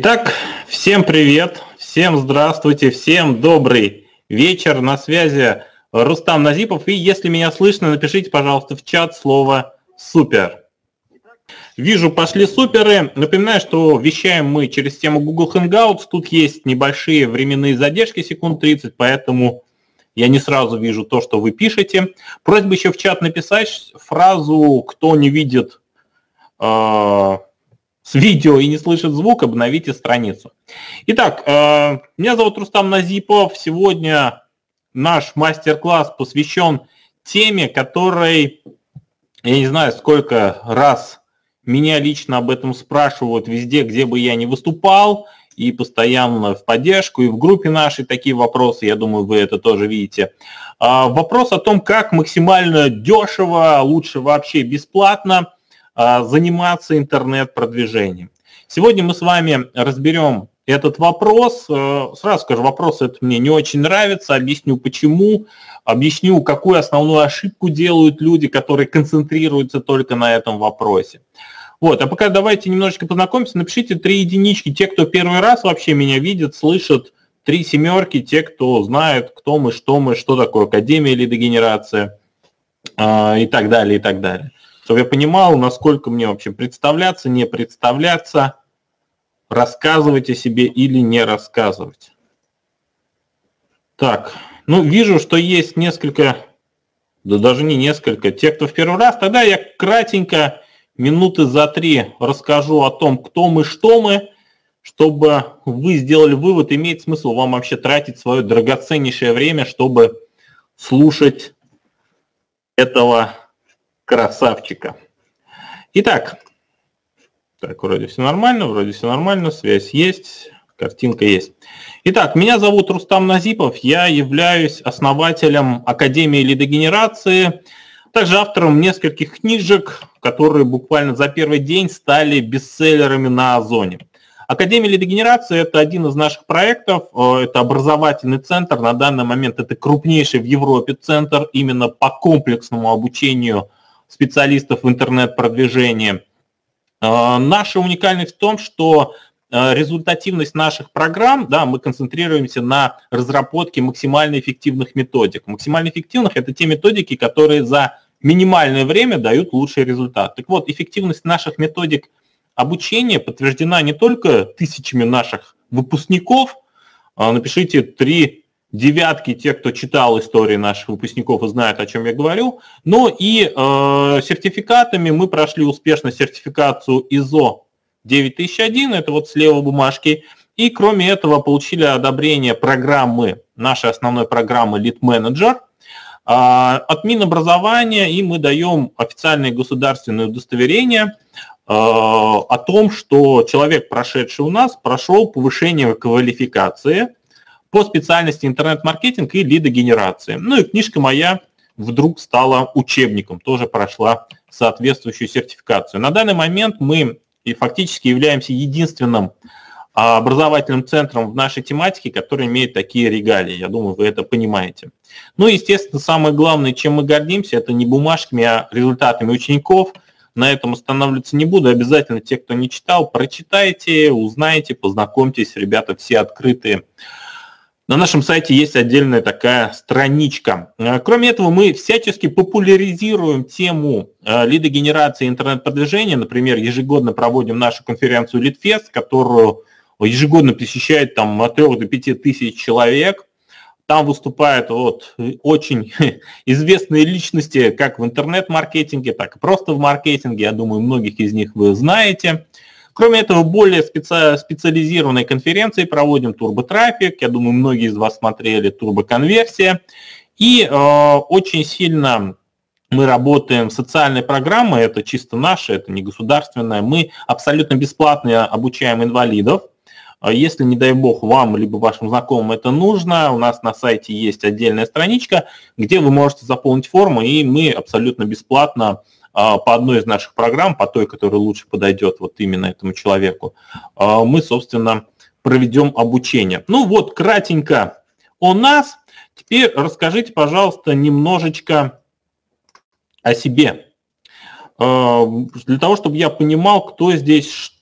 Итак, всем привет, всем здравствуйте, всем добрый вечер. На связи Рустам Назипов. И если меня слышно, напишите, пожалуйста, в чат слово «супер». Вижу, пошли суперы. Напоминаю, что вещаем мы через тему Google Hangouts. Тут есть небольшие временные задержки, секунд 30, поэтому я не сразу вижу то, что вы пишете. Просьба еще в чат написать фразу «Кто не видит э, с видео и не слышит звук, обновите страницу. Итак, э, меня зовут Рустам Назипов. Сегодня наш мастер-класс посвящен теме, которой, я не знаю, сколько раз меня лично об этом спрашивают везде, где бы я ни выступал, и постоянно в поддержку, и в группе нашей такие вопросы, я думаю, вы это тоже видите. А, вопрос о том, как максимально дешево, лучше вообще бесплатно – а, заниматься интернет-продвижением. Сегодня мы с вами разберем этот вопрос. Э, сразу скажу, вопрос этот мне не очень нравится, объясню почему, объясню, какую основную ошибку делают люди, которые концентрируются только на этом вопросе. Вот, а пока давайте немножечко познакомимся, напишите три единички, те, кто первый раз вообще меня видит, слышат, три семерки, те, кто знает, кто мы, что мы, что такое академия или дегенерация и так далее, и так далее чтобы я понимал, насколько мне вообще представляться, не представляться, рассказывать о себе или не рассказывать. Так, ну вижу, что есть несколько, да даже не несколько, те, кто в первый раз, тогда я кратенько, минуты за три расскажу о том, кто мы, что мы, чтобы вы сделали вывод, имеет смысл вам вообще тратить свое драгоценнейшее время, чтобы слушать этого красавчика. Итак, так, вроде все нормально, вроде все нормально, связь есть, картинка есть. Итак, меня зовут Рустам Назипов, я являюсь основателем Академии лидогенерации, также автором нескольких книжек, которые буквально за первый день стали бестселлерами на Озоне. Академия лидогенерации – это один из наших проектов, э, это образовательный центр, на данный момент это крупнейший в Европе центр именно по комплексному обучению специалистов в интернет-продвижении. А, наша уникальность в том, что а, результативность наших программ, да, мы концентрируемся на разработке максимально эффективных методик. Максимально эффективных – это те методики, которые за минимальное время дают лучший результат. Так вот, эффективность наших методик обучения подтверждена не только тысячами наших выпускников, а, напишите три девятки тех, кто читал истории наших выпускников и знает, о чем я говорю. Но и э, сертификатами мы прошли успешно сертификацию ISO 9001, это вот слева бумажки. И кроме этого получили одобрение программы, нашей основной программы Lead Manager э, от Минобразования, и мы даем официальное государственное удостоверение э, о том, что человек, прошедший у нас, прошел повышение квалификации – по специальности интернет-маркетинг и лидогенерации. Ну и книжка моя вдруг стала учебником, тоже прошла соответствующую сертификацию. На данный момент мы и фактически являемся единственным а, образовательным центром в нашей тематике, который имеет такие регалии. Я думаю, вы это понимаете. Ну естественно, самое главное, чем мы гордимся, это не бумажками, а результатами учеников. На этом останавливаться не буду. Обязательно те, кто не читал, прочитайте, узнайте, познакомьтесь. Ребята все открытые на нашем сайте есть отдельная такая страничка. Э, кроме этого, мы всячески популяризируем тему э, лидогенерации интернет-продвижения. Например, ежегодно проводим нашу конференцию LeadFest, которую ежегодно посещает там от 3 до 5 тысяч человек. Там выступают вот очень известные личности как в интернет-маркетинге, так и просто в маркетинге. Я думаю, многих из них вы знаете. Кроме этого, более специ... специализированные конференции проводим турботрафик. Я думаю, многие из вас смотрели турбоконверсия. И э, очень сильно мы работаем в социальной программы, это чисто наше, это не государственное. Мы абсолютно бесплатно обучаем инвалидов. А если, не дай бог, вам либо вашим знакомым это нужно, у нас на сайте есть отдельная страничка, где вы можете заполнить форму, и мы абсолютно бесплатно а, по одной из наших программ, по той, которая лучше подойдет вот именно этому человеку, а, мы, собственно, проведем обучение. Ну вот, кратенько о нас. Теперь расскажите, пожалуйста, немножечко о себе. А, для того, чтобы я понимал, кто здесь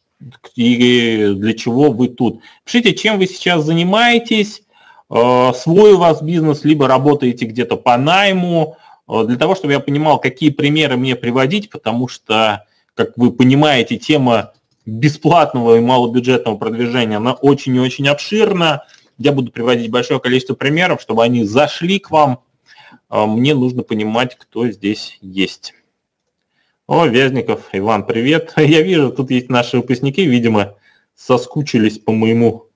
и для чего вы тут. Пишите, чем вы сейчас занимаетесь, свой у вас бизнес, либо работаете где-то по найму, для того, чтобы я понимал, какие примеры мне приводить, потому что, как вы понимаете, тема бесплатного и малобюджетного продвижения, она очень и очень обширна. Я буду приводить большое количество примеров, чтобы они зашли к вам. Э, мне нужно понимать, кто здесь есть. О, Вязников, Иван, привет. Я вижу, тут есть наши выпускники, видимо, соскучились по моему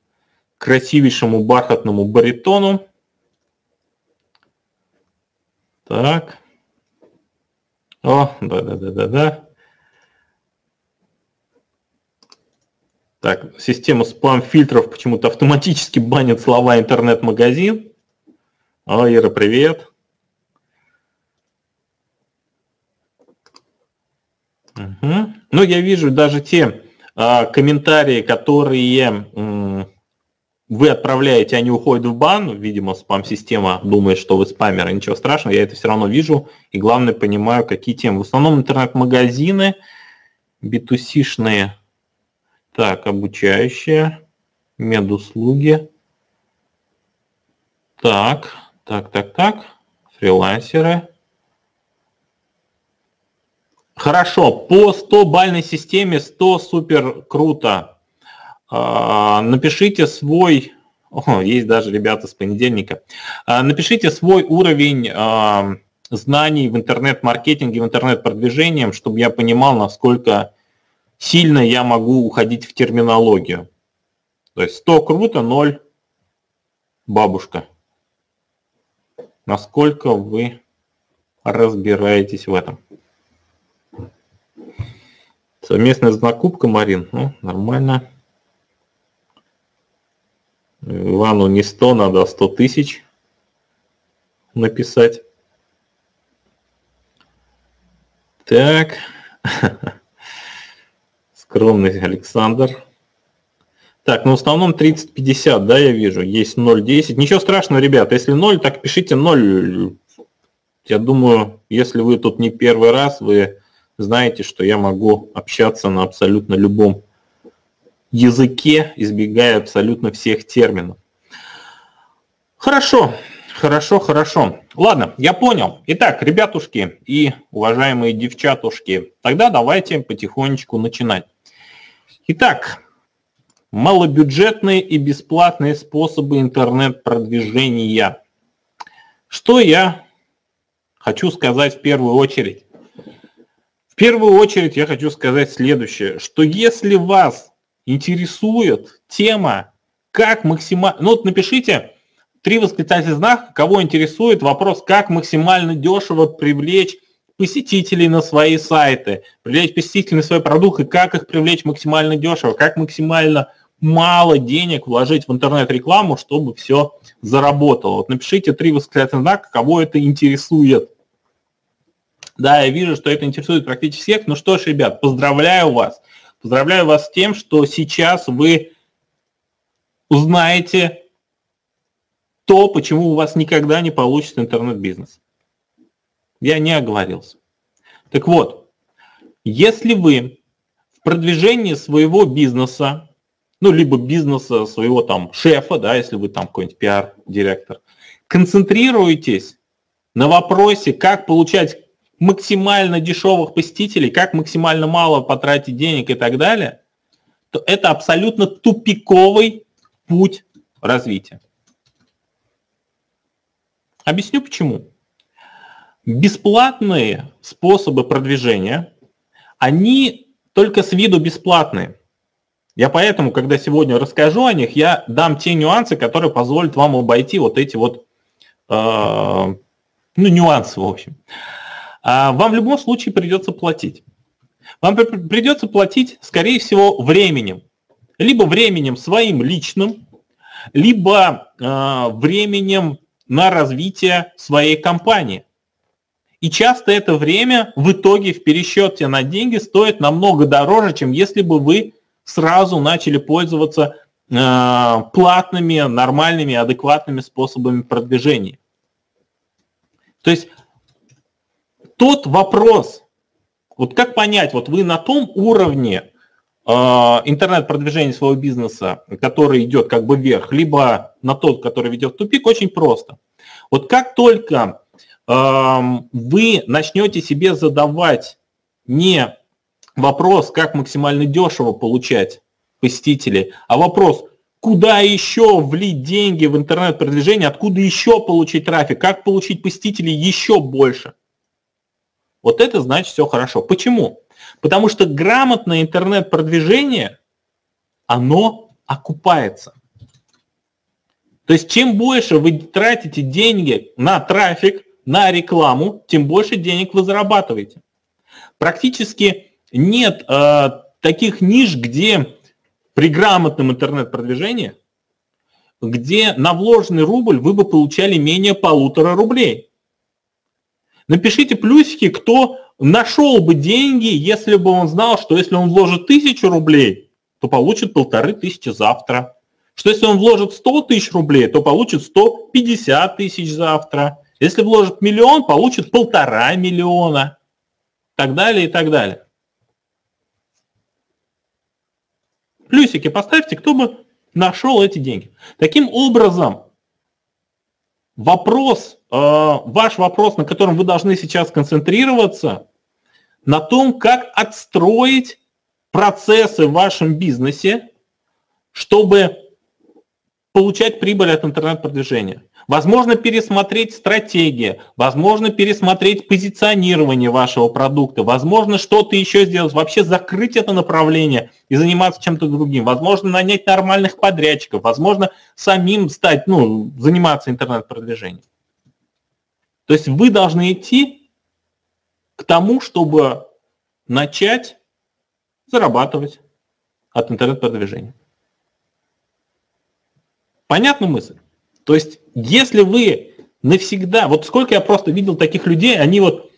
красивейшему бархатному баритону. Так. О, да-да-да-да-да. Так, система спам-фильтров почему-то автоматически банит слова интернет-магазин. О, Ира, привет. Угу. Ну, я вижу даже те а, комментарии, которые вы отправляете, они уходят в бан. Видимо, спам-система думает, что вы спамер, ничего страшного, я это все равно вижу. И главное, понимаю, какие темы. В основном интернет-магазины, B2C-шные, так, обучающие, медуслуги. Так, так, так, так, фрилансеры. Хорошо, по 100-бальной системе 100 супер круто. А, напишите свой, о, есть даже ребята с понедельника, а, напишите свой уровень а, знаний в интернет-маркетинге, в интернет-продвижении, чтобы я понимал, насколько сильно я могу уходить в терминологию. То есть 100 круто, 0 бабушка. Насколько вы разбираетесь в этом? Совместная закупка, Марин, ну, нормально. Ивану не 100, надо 100 тысяч написать. Так. Скромный Александр. Так, ну в основном 30-50, да, я вижу. Есть 0,10. Ничего страшного, ребят. Если 0, так пишите 0. Я думаю, если вы тут не первый раз, вы знаете, что я могу общаться на абсолютно любом языке, избегая абсолютно всех терминов. Хорошо, хорошо, хорошо. Ладно, я понял. Итак, ребятушки и уважаемые девчатушки, тогда давайте потихонечку начинать. Итак, малобюджетные и бесплатные способы интернет-продвижения. Что я хочу сказать в первую очередь? первую очередь я хочу сказать следующее, что если вас интересует тема, как максимально... Ну вот напишите три восклицательных знака, кого интересует вопрос, как максимально дешево привлечь посетителей на свои сайты, привлечь посетителей на свои продукты, как их привлечь максимально дешево, как максимально мало денег вложить в интернет-рекламу, чтобы все заработало. Вот напишите три восклицательных знака, кого это интересует. Да, я вижу, что это интересует практически всех. Ну что ж, ребят, поздравляю вас. Поздравляю вас с тем, что сейчас вы узнаете то, почему у вас никогда не получится интернет-бизнес. Я не оговорился. Так вот, если вы в продвижении своего бизнеса, ну, либо бизнеса своего там шефа, да, если вы там какой-нибудь пиар-директор, концентрируетесь на вопросе, как получать максимально дешевых посетителей, как максимально мало потратить денег и так далее, то это абсолютно тупиковый путь развития. Объясню почему. Бесплатные способы продвижения, они только с виду бесплатные. Я поэтому, когда сегодня расскажу о них, я дам те нюансы, которые позволят вам обойти вот эти вот, э, ну, нюансы, в общем. Вам в любом случае придется платить. Вам придется платить, скорее всего, временем. Либо временем своим личным, либо э, временем на развитие своей компании. И часто это время в итоге в пересчете на деньги стоит намного дороже, чем если бы вы сразу начали пользоваться э, платными, нормальными, адекватными способами продвижения. То есть тот вопрос, вот как понять, вот вы на том уровне интернет-продвижение своего бизнеса, который идет как бы вверх, либо на тот, который ведет в тупик, очень просто. Вот как только вы начнете себе задавать не вопрос, как максимально дешево получать посетителей, а вопрос, куда еще влить деньги в интернет-продвижение, откуда еще получить трафик, как получить посетителей еще больше. Вот это значит все хорошо. Почему? Потому что грамотное интернет-продвижение, оно окупается. То есть чем больше вы тратите деньги на трафик, на рекламу, тем больше денег вы зарабатываете. Практически нет э, таких ниш, где при грамотном интернет-продвижении, где на вложенный рубль вы бы получали менее полутора рублей. Напишите плюсики, кто нашел бы деньги, если бы он знал, что если он вложит тысячу рублей, то получит полторы тысячи завтра. Что если он вложит 100 тысяч рублей, то получит 150 тысяч завтра. Если вложит миллион, получит полтора миллиона. И так далее, и так далее. Плюсики поставьте, кто бы нашел эти деньги. Таким образом, вопрос, ваш вопрос, на котором вы должны сейчас концентрироваться, на том, как отстроить процессы в вашем бизнесе, чтобы получать прибыль от интернет-продвижения. Возможно, пересмотреть стратегии, возможно, пересмотреть позиционирование вашего продукта, возможно, что-то еще сделать, вообще закрыть это направление и заниматься чем-то другим, возможно, нанять нормальных подрядчиков, возможно, самим стать, ну, заниматься интернет-продвижением. То есть вы должны идти к тому, чтобы начать зарабатывать от интернет-продвижения. Понятна мысль? То есть, если вы навсегда, вот сколько я просто видел таких людей, они вот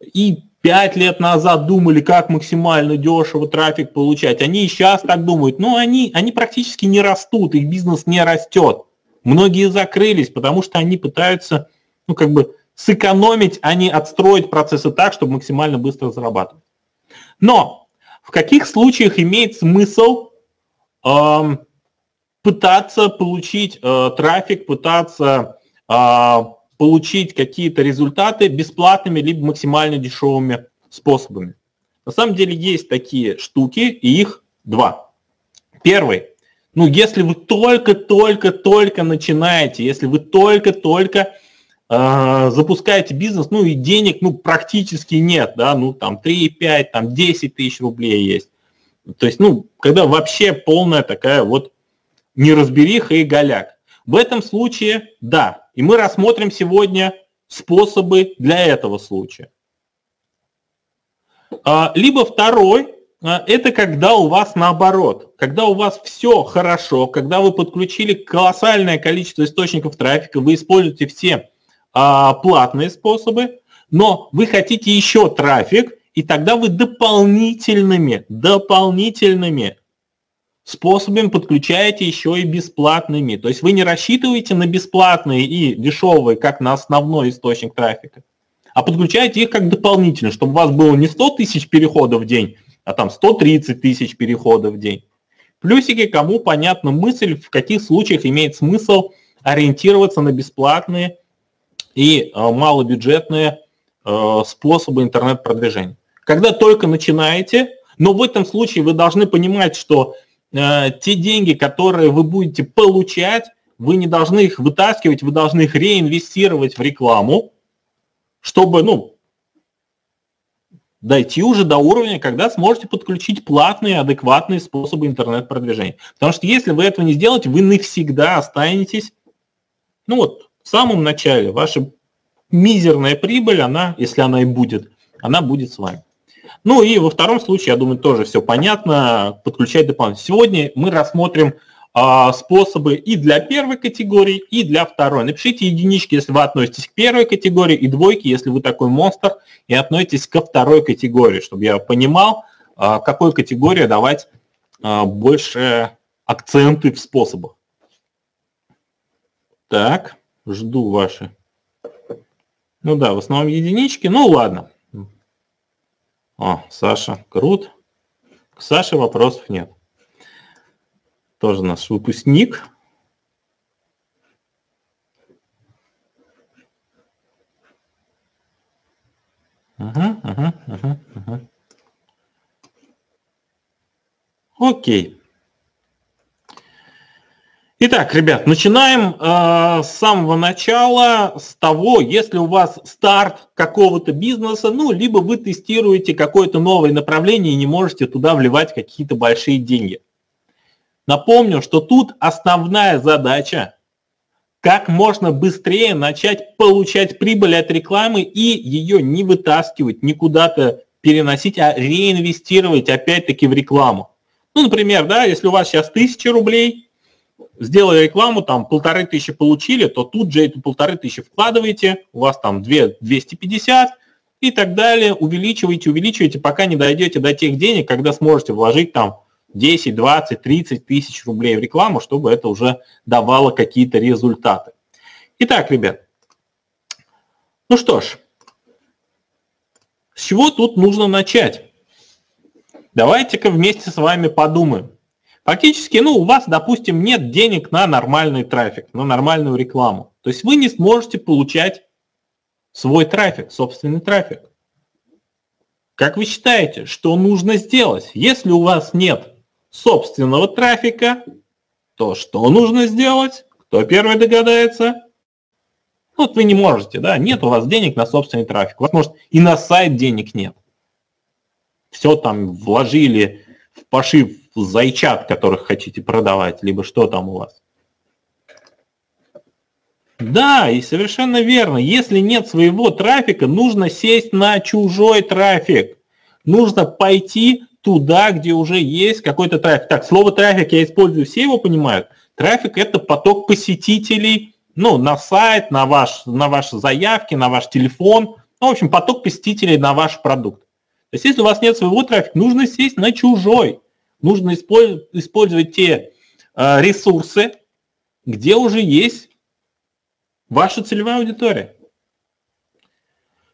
и пять лет назад думали, как максимально дешево трафик получать, они и сейчас так думают, но они, они практически не растут, их бизнес не растет. Многие закрылись, потому что они пытаются, ну, как бы сэкономить, а не отстроить процессы так, чтобы максимально быстро зарабатывать. Но в каких случаях имеет смысл эм, пытаться получить э, трафик, пытаться э, получить какие-то результаты бесплатными либо максимально дешевыми способами. На самом деле есть такие штуки, и их два. Первый. Ну, если вы только-только-только начинаете, если вы только-только э, запускаете бизнес, ну и денег ну, практически нет, да, ну там 3,5, там 10 тысяч рублей есть. То есть, ну, когда вообще полная такая вот неразбериха и голяк. В этом случае да. И мы рассмотрим сегодня способы для этого случая. А, либо второй, а, это когда у вас наоборот, когда у вас все хорошо, когда вы подключили колоссальное количество источников трафика, вы используете все а, платные способы, но вы хотите еще трафик, и тогда вы дополнительными, дополнительными способами подключаете еще и бесплатными. То есть вы не рассчитываете на бесплатные и дешевые, как на основной источник трафика, а подключаете их как дополнительно, чтобы у вас было не 100 тысяч переходов в день, а там 130 тысяч переходов в день. Плюсики, кому понятна мысль, в каких случаях имеет смысл ориентироваться на бесплатные и э, малобюджетные э, способы интернет-продвижения. Когда только начинаете, но в этом случае вы должны понимать, что Э, те деньги, которые вы будете получать, вы не должны их вытаскивать, вы должны их реинвестировать в рекламу, чтобы, ну, дойти уже до уровня, когда сможете подключить платные, адекватные способы интернет-продвижения. Потому что если вы этого не сделаете, вы навсегда останетесь, ну вот, в самом начале. Ваша мизерная прибыль, она, если она и будет, она будет с вами. Ну и во втором случае, я думаю, тоже все понятно, подключать дополнительно. Сегодня мы рассмотрим а, способы и для первой категории, и для второй. Напишите единички, если вы относитесь к первой категории, и двойки, если вы такой монстр и относитесь ко второй категории, чтобы я понимал, а, какой категории давать а, больше акценты в способах. Так, жду ваши. Ну да, в основном единички. Ну ладно. О, Саша, крут. К Саше вопросов нет. Тоже наш выпускник. Угу, угу, угу, угу. Окей. Итак, ребят, начинаем э, с самого начала, с того, если у вас старт какого-то бизнеса, ну, либо вы тестируете какое-то новое направление и не можете туда вливать какие-то большие деньги. Напомню, что тут основная задача как можно быстрее начать получать прибыль от рекламы и ее не вытаскивать, не куда-то переносить, а реинвестировать опять-таки в рекламу. Ну, например, да, если у вас сейчас 1000 рублей, сделали рекламу, там полторы тысячи получили, то тут же эту полторы тысячи вкладываете, у вас там 2 250 и так далее, увеличиваете, увеличиваете, пока не дойдете до тех денег, когда сможете вложить там 10, 20, 30 тысяч рублей в рекламу, чтобы это уже давало какие-то результаты. Итак, ребят, ну что ж, с чего тут нужно начать? Давайте-ка вместе с вами подумаем. Фактически, ну, у вас, допустим, нет денег на нормальный трафик, на нормальную рекламу. То есть вы не сможете получать свой трафик, собственный трафик. Как вы считаете, что нужно сделать, если у вас нет собственного трафика, то что нужно сделать? Кто первый догадается? Вот вы не можете, да, нет у вас денег на собственный трафик. У вас, может, и на сайт денег нет. Все там вложили в пошив зайчат, которых хотите продавать, либо что там у вас. Да, и совершенно верно. Если нет своего трафика, нужно сесть на чужой трафик. Нужно пойти туда, где уже есть какой-то трафик. Так, слово трафик я использую, все его понимают. Трафик – это поток посетителей ну, на сайт, на, ваш, на ваши заявки, на ваш телефон. Ну, в общем, поток посетителей на ваш продукт. То есть, если у вас нет своего трафика, нужно сесть на чужой. Нужно использовать, те э, ресурсы, где уже есть ваша целевая аудитория.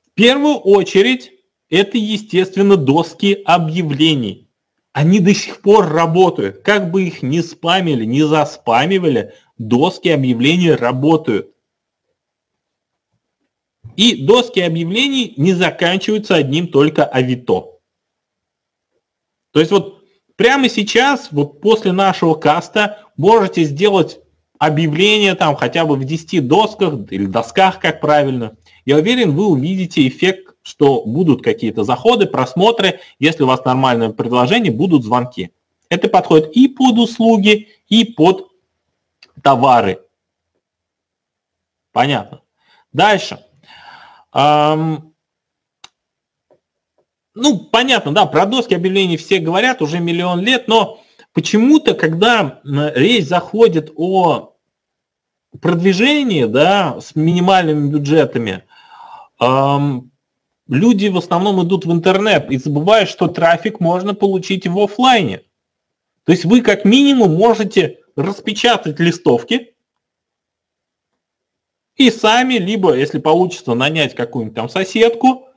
В первую очередь это, естественно, доски объявлений. Они до сих пор работают. Как бы их ни спамили, ни заспамивали, доски объявлений работают. И доски объявлений не заканчиваются одним только авито. То есть вот прямо сейчас, вот после нашего каста, можете сделать объявление там хотя бы в 10 досках или досках, как правильно. Я уверен, вы увидите эффект что будут какие-то заходы, просмотры, если у вас нормальное предложение, будут звонки. Это подходит и под услуги, и под товары. Понятно. Дальше. Ну, понятно, да, про доски объявлений все говорят уже миллион лет, но почему-то, когда речь заходит о продвижении, да, с минимальными бюджетами, эм, люди в основном идут в интернет и забывают, что трафик можно получить в офлайне. То есть вы как минимум можете распечатать листовки и сами, либо, если получится, нанять какую-нибудь там соседку,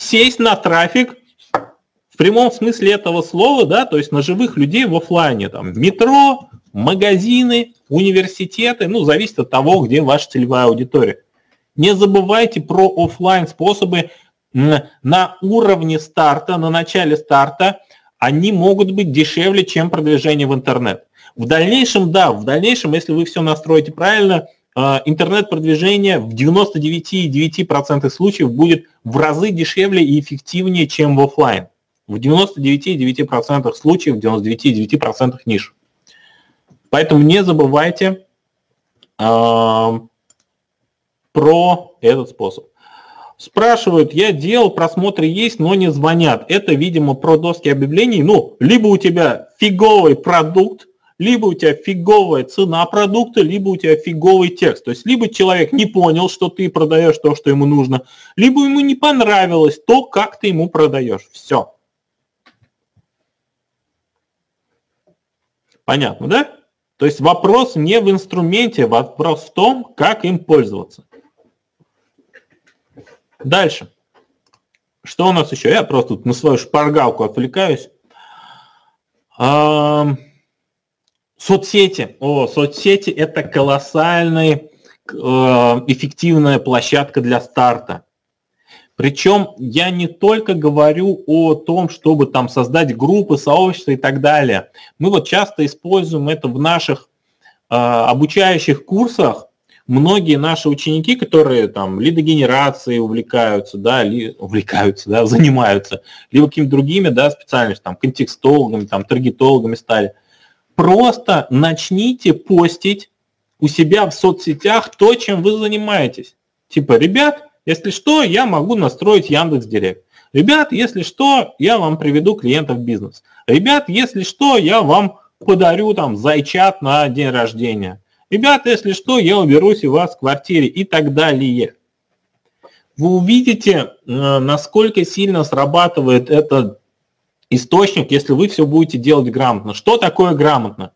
сесть на трафик в прямом смысле этого слова, да, то есть на живых людей в офлайне, там, метро, магазины, университеты, ну, зависит от того, где ваша целевая аудитория. Не забывайте про офлайн способы на уровне старта, на начале старта, они могут быть дешевле, чем продвижение в интернет. В дальнейшем, да, в дальнейшем, если вы все настроите правильно, интернет-продвижение в 99,9% случаев будет в разы дешевле и эффективнее, чем в офлайн. В 99,9% случаев, в 99,9% ниш. Поэтому не забывайте э, про этот способ. Спрашивают, я делал, просмотры есть, но не звонят. Это, видимо, про доски объявлений. Ну, либо у тебя фиговый продукт, либо у тебя фиговая цена продукта, либо у тебя фиговый текст. То есть либо человек не понял, что ты продаешь то, что ему нужно, либо ему не понравилось то, как ты ему продаешь. Все. Понятно, да? То есть вопрос не в инструменте, вопрос в том, как им пользоваться. Дальше. Что у нас еще? Я просто тут на свою шпаргалку отвлекаюсь. Соцсети. О, соцсети – это колоссальная э, эффективная площадка для старта. Причем я не только говорю о том, чтобы там создать группы, сообщества и так далее. Мы вот часто используем это в наших э, обучающих курсах. Многие наши ученики, которые там лидогенерацией увлекаются, да, ли, увлекаются, да, занимаются, либо какими-то другими, да, специальностями, там, контекстологами, там, таргетологами стали – Просто начните постить у себя в соцсетях то, чем вы занимаетесь. Типа, ребят, если что, я могу настроить Яндекс Директ. Ребят, если что, я вам приведу клиентов в бизнес. Ребят, если что, я вам подарю там зайчат на день рождения. Ребят, если что, я уберусь у вас в квартире и так далее. Вы увидите, э, насколько сильно срабатывает этот источник, если вы все будете делать грамотно. Что такое грамотно?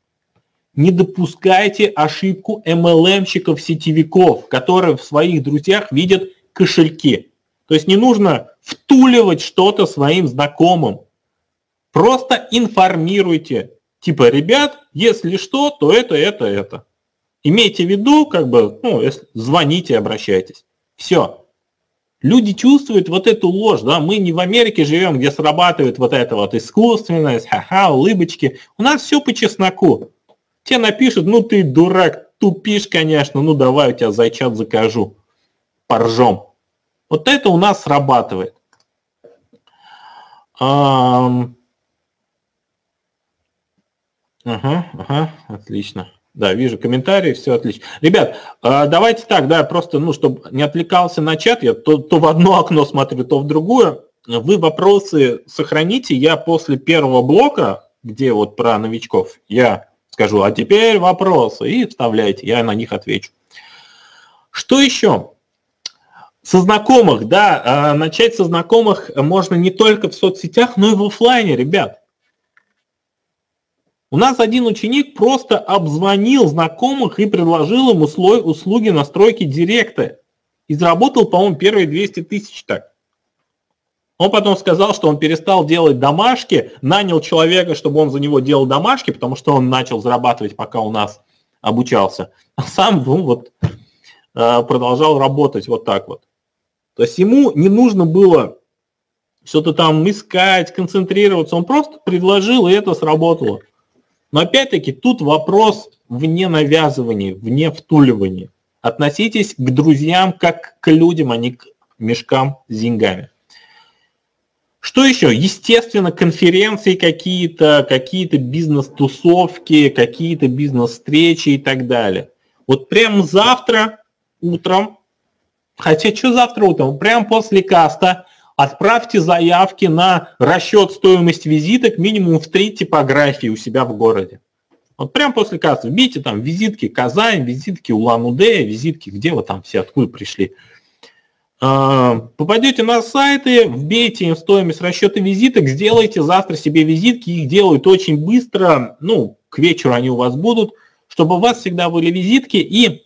Не допускайте ошибку MLM-щиков, сетевиков, которые в своих друзьях видят кошельки. То есть не нужно втуливать что-то своим знакомым. Просто информируйте. Типа, ребят, если что, то это, это, это. Имейте в виду, как бы, ну, звоните, обращайтесь. Все. Люди чувствуют вот эту ложь, да, мы не в Америке живем, где срабатывает вот эта вот искусственность, ха-ха, улыбочки. У нас все по чесноку. Те напишут, ну ты дурак, тупишь, конечно, ну давай у тебя зайчат закажу, поржем. Вот это у нас срабатывает. Ага, ага, отлично. Да, вижу комментарии, все отлично. Ребят, а, давайте так, да, просто, ну, чтобы не отвлекался на чат, я то, то в одно окно смотрю, то в другое. Вы вопросы сохраните, я после первого блока, где вот про новичков, я скажу, а теперь вопросы, и вставляйте, я на них отвечу. Что еще? Со знакомых, да, а, начать со знакомых можно не только в соцсетях, но и в офлайне, ребят. У нас один ученик просто обзвонил знакомых и предложил им услуги настройки директа. И заработал, по-моему, первые 200 тысяч так. Он потом сказал, что он перестал делать домашки, нанял человека, чтобы он за него делал домашки, потому что он начал зарабатывать, пока у нас обучался. А сам ну, вот, э, продолжал работать вот так вот. То есть ему не нужно было что-то там искать, концентрироваться. Он просто предложил, и это сработало. Но опять-таки тут вопрос вне навязывания, вне втуливания. Относитесь к друзьям как к людям, а не к мешкам с деньгами. Что еще? Естественно, конференции какие-то, какие-то бизнес-тусовки, какие-то бизнес-встречи и так далее. Вот прямо завтра утром, хотя что завтра утром, прямо после каста отправьте заявки на расчет стоимости визиток минимум в три типографии у себя в городе. Вот прям после кассы вбейте там визитки Казань, визитки Улан-Удэ, визитки, где вы там все, откуда пришли. А, попадете на сайты, вбейте им стоимость расчета визиток, сделайте завтра себе визитки, их делают очень быстро, ну, к вечеру они у вас будут, чтобы у вас всегда были визитки и,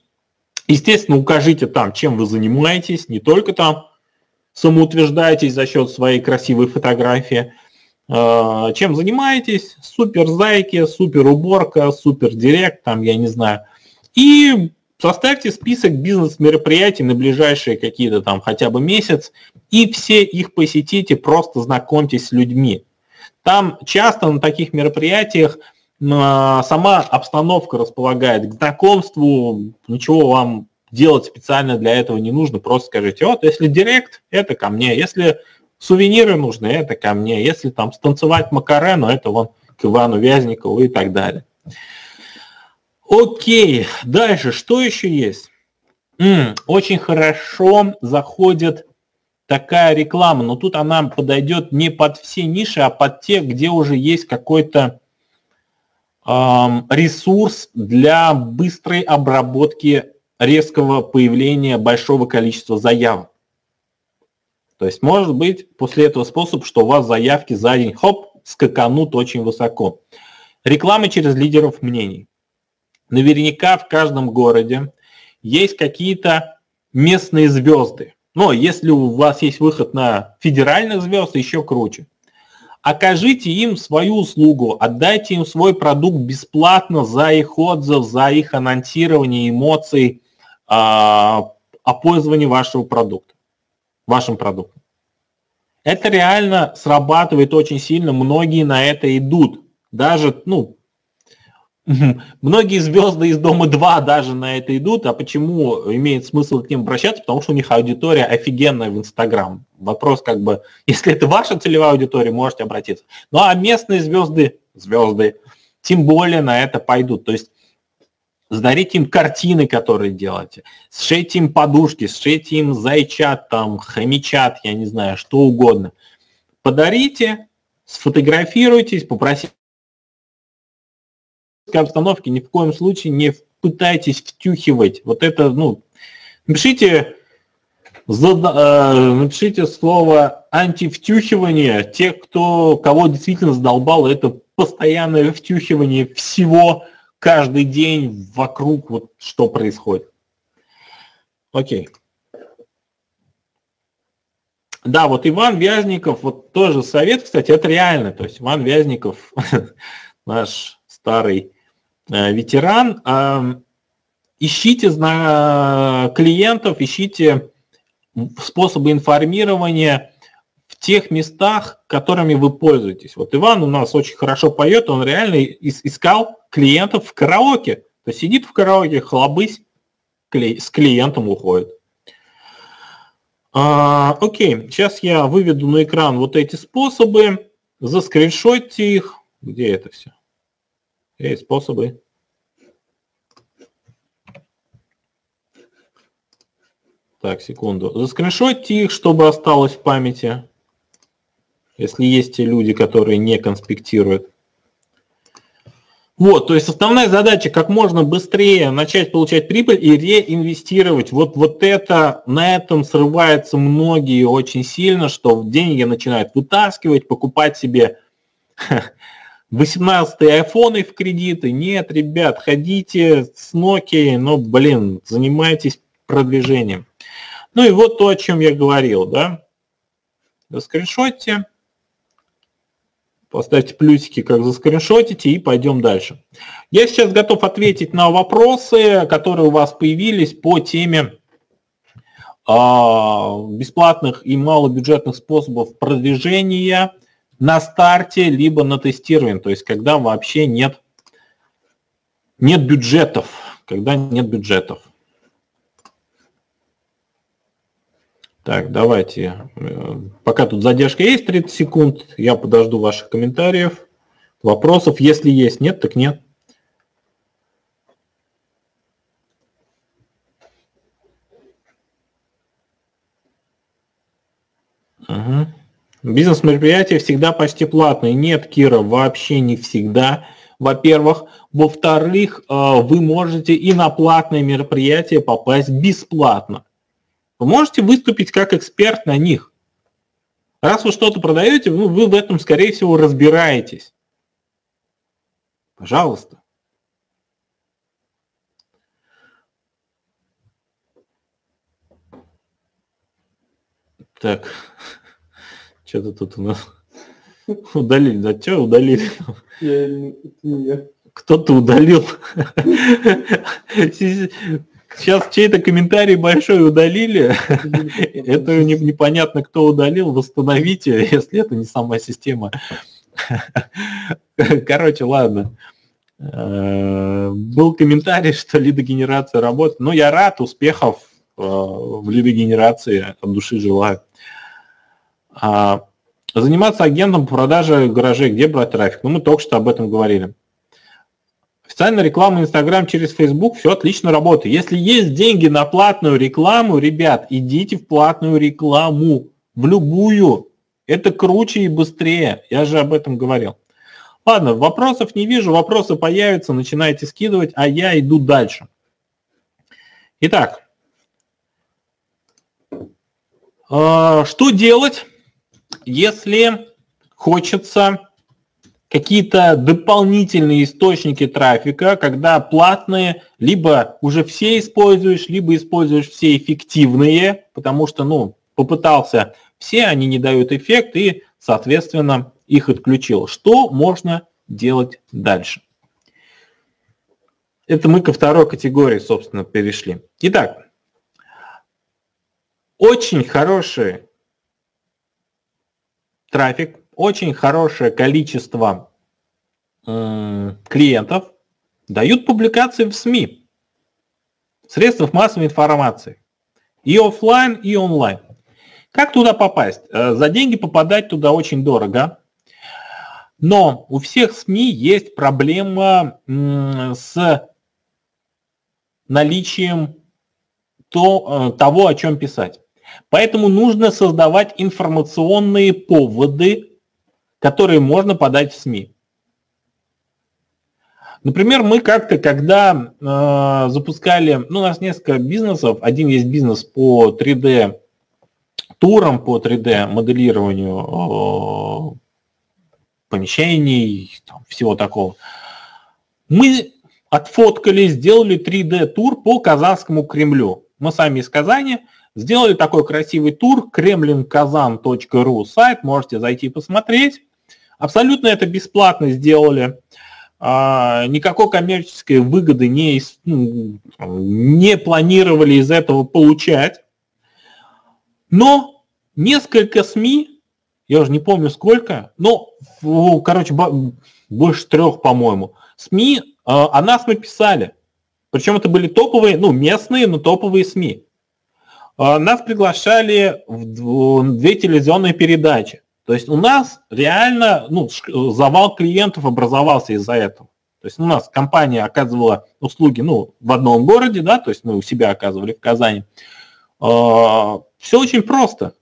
естественно, укажите там, чем вы занимаетесь, не только там самоутверждаетесь за счет своей красивой фотографии. А, чем занимаетесь? Супер зайки, супер уборка, супер директ, там, я не знаю. И составьте список бизнес-мероприятий на ближайшие какие-то там хотя бы месяц, и все их посетите, просто знакомьтесь с людьми. Там часто на таких мероприятиях а, сама обстановка располагает к знакомству, ничего вам делать специально для этого не нужно, просто скажите, вот если директ, это ко мне, если сувениры нужны, это ко мне, если там станцевать Макарену, это вон к Ивану Вязникову и так далее. Окей, дальше, что еще есть? М-м, очень хорошо заходит такая реклама, но тут она подойдет не под все ниши, а под те, где уже есть какой-то ресурс для быстрой обработки резкого появления большого количества заявок. То есть может быть после этого способ, что у вас заявки за день, хоп, скаканут очень высоко. Реклама через лидеров мнений. Наверняка в каждом городе есть какие-то местные звезды. Но если у вас есть выход на федеральных звезд, еще круче. окажите им свою услугу, отдайте им свой продукт бесплатно за их отзыв, за их анонсирование эмоций а, о пользовании вашего продукта, вашим продуктом. Это реально срабатывает очень сильно, многие на это идут. Даже, ну, Многие звезды из Дома 2 даже на это идут, а почему имеет смысл к ним обращаться? Потому что у них аудитория офигенная в Инстаграм. Вопрос как бы, если это ваша целевая аудитория, можете обратиться. Ну а местные звезды, звезды, тем более на это пойдут. То есть сдарите им картины, которые делаете, сшейте им подушки, сшейте им зайчат, там, хомячат, я не знаю, что угодно. Подарите, сфотографируйтесь, попросите обстановке ни в коем случае не пытайтесь втюхивать. Вот это, ну, напишите, э, напишите слово антивтюхивание. Те, кто, кого действительно задолбало, это постоянное втюхивание всего каждый день вокруг, вот что происходит. Окей. Да, вот Иван Вязников, вот тоже совет, кстати, это реально. То есть Иван Вязников, наш старый Э, ветеран, ищите клиентов, ищите способы информирования в тех местах, которыми вы пользуетесь. Вот Иван у нас очень хорошо поет, он реально искал клиентов в караоке. То есть сидит в караоке, хлобысь, с клиентом уходит. А, окей, сейчас я выведу на экран вот эти способы, заскриншотьте их. Где это все? Есть способы. Так, секунду. Заскриншотьте их, чтобы осталось в памяти. Если есть те люди, которые не конспектируют. Вот, то есть основная задача как можно быстрее начать получать прибыль и реинвестировать. Вот, вот это, на этом срываются многие очень сильно, что деньги начинают вытаскивать, покупать себе 18-е айфоны в кредиты. Нет, ребят, ходите с Nokia, но, блин, занимайтесь продвижением. Ну и вот то, о чем я говорил, да. Заскриншотьте, поставьте плюсики, как заскриншотите, и пойдем дальше. Я сейчас готов ответить на вопросы, которые у вас появились по теме а, бесплатных и малобюджетных способов продвижения на старте, либо на тестировании, то есть когда вообще нет, нет бюджетов, когда нет бюджетов. Так, давайте. Пока тут задержка есть 30 секунд, я подожду ваших комментариев, вопросов. Если есть, нет, так нет. Угу. Бизнес-мероприятия всегда почти платные. Нет, Кира, вообще не всегда. Во-первых. Во-вторых, э, вы можете и на платные мероприятия попасть бесплатно. Вы можете выступить как эксперт на них. Раз вы что-то продаете, ну, вы в этом, скорее всего, разбираетесь. Пожалуйста. Так, что-то тут у нас удалили, да что удалили? Кто-то удалил. Сейчас чей-то комментарий большой удалили. Это непонятно, кто удалил. Восстановите, если это не сама система. Короче, ладно. Э, был комментарий, что лидогенерация работает. Но я рад, успехов э, в лидогенерации, от души желаю. А, заниматься агентом по продаже гаражей, где брать трафик? Ну, мы только что об этом говорили. Официальная реклама Инстаграм через Facebook, все отлично работает. Если есть деньги на платную рекламу, ребят, идите в платную рекламу, в любую. Это круче и быстрее, я же об этом говорил. Ладно, вопросов не вижу, вопросы появятся, начинайте скидывать, а я иду дальше. Итак, а, что делать, если хочется какие-то дополнительные источники трафика, когда платные либо уже все используешь, либо используешь все эффективные, потому что, ну, попытался все, они не дают эффект, и, соответственно, их отключил. Что можно делать дальше? Это мы ко второй категории, собственно, перешли. Итак, очень хороший трафик, очень хорошее количество клиентов дают публикации в СМИ, средствах массовой информации, и офлайн, и онлайн. Как туда попасть? Э, за деньги попадать туда очень дорого, но у всех СМИ есть проблема с наличием то, э, того, о чем писать. Поэтому нужно создавать информационные поводы, которые можно подать в СМИ. Например, мы как-то, когда э, запускали, ну, у нас несколько бизнесов, один есть бизнес по 3D турам, по 3D моделированию э, помещений, там, всего такого. Мы отфоткали, сделали 3D тур по Казанскому Кремлю. Мы сами из Казани сделали такой красивый тур, kremlinkazan.ru сайт, можете зайти посмотреть. Абсолютно это бесплатно сделали. А, никакой коммерческой выгоды не, ну, не планировали из этого получать. Но несколько СМИ, я уже не помню сколько, но, короче, больше трех, по-моему, СМИ а, о нас мы писали. Причем это были топовые, ну, местные, но топовые СМИ. А, нас приглашали в две телевизионные передачи. То есть у нас реально ну, завал клиентов образовался из-за этого. То есть у нас компания оказывала услуги ну, в одном городе, да, то есть мы у себя оказывали в Казани. А, Все очень просто.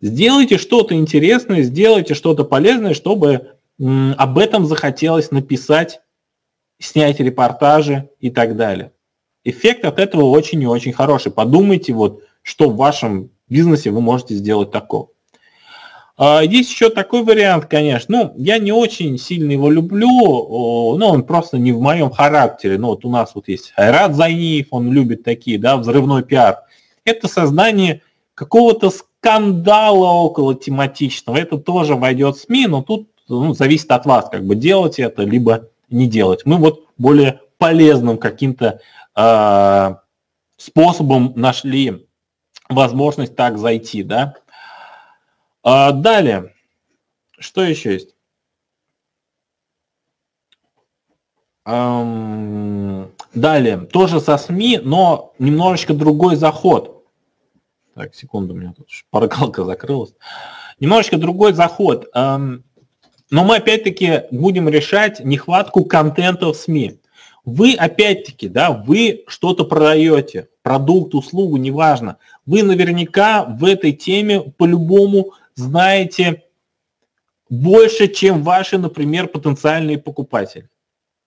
Сделайте что-то интересное, сделайте что-то полезное, чтобы об этом захотелось написать, снять репортажи и так далее. Эффект от этого очень и очень хороший. Подумайте, вот, что в вашем бизнесе вы можете сделать такого. А, есть еще такой вариант, конечно. Ну, я не очень сильно его люблю, но он просто не в моем характере. Ну, вот у нас вот есть Айрат Зайниев, он любит такие, да, взрывной пиар. Это создание какого-то скандала около тематичного. Это тоже войдет в СМИ, но тут ну, зависит от вас, как бы делать это, либо не делать. Мы вот более полезным каким-то э, способом нашли возможность так зайти, да. А, далее, что еще есть? Далее, тоже со СМИ, но немножечко другой заход. Так, секунду, у меня тут шпаргалка закрылась. Немножечко другой заход. Но мы опять-таки будем решать нехватку контента в СМИ. Вы опять-таки, да, вы что-то продаете, продукт, услугу, неважно. Вы наверняка в этой теме по-любому знаете больше, чем ваши, например, потенциальные покупатели.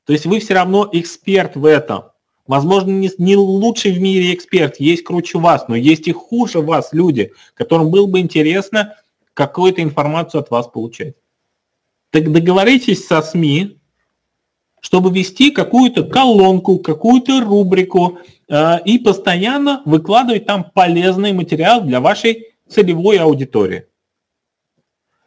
То есть вы все равно эксперт в этом. Возможно, не, не лучший в мире эксперт, есть круче вас, но есть и хуже вас люди, которым было бы интересно какую-то информацию от вас получать. Так договоритесь со СМИ, чтобы вести какую-то колонку, какую-то рубрику э, и постоянно выкладывать там полезный материал для вашей целевой аудитории.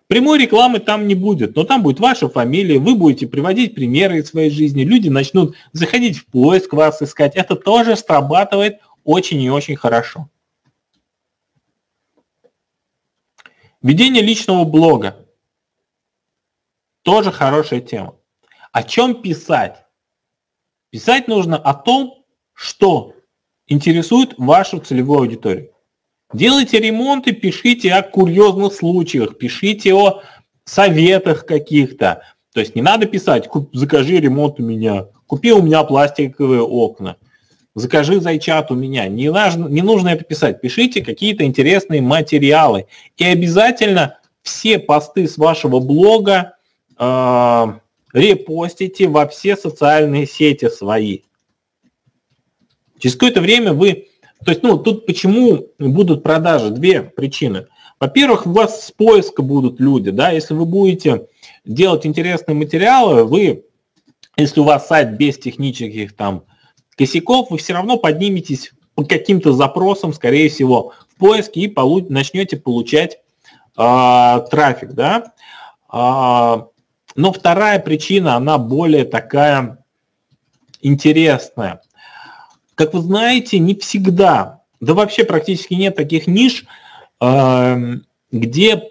Прямой рекламы там не будет, но там будет ваша фамилия, вы будете приводить примеры из своей жизни, люди начнут заходить в поиск вас искать. Это тоже срабатывает очень и очень хорошо. Ведение личного блога. Тоже хорошая тема. О чем писать? Писать нужно о том, что интересует вашу целевую аудиторию. Делайте ремонты, пишите о курьезных случаях, пишите о советах каких-то. То есть не надо писать, закажи ремонт у меня, купи у меня пластиковые окна, закажи зайчат у меня. Не, нужно, не нужно это писать. Пишите какие-то интересные материалы. И обязательно все посты с вашего блога э, репостите во все социальные сети свои. Через какое-то время вы то есть, ну, тут почему будут продажи? Две причины. Во-первых, у вас с поиска будут люди, да, если вы будете делать интересные материалы, вы, если у вас сайт без технических там косяков, вы все равно подниметесь по каким-то запросам, скорее всего, в поиске и получ, начнете получать э, трафик, да. А, но вторая причина, она более такая интересная. Как вы знаете, не всегда, да вообще практически нет таких ниш, эм, где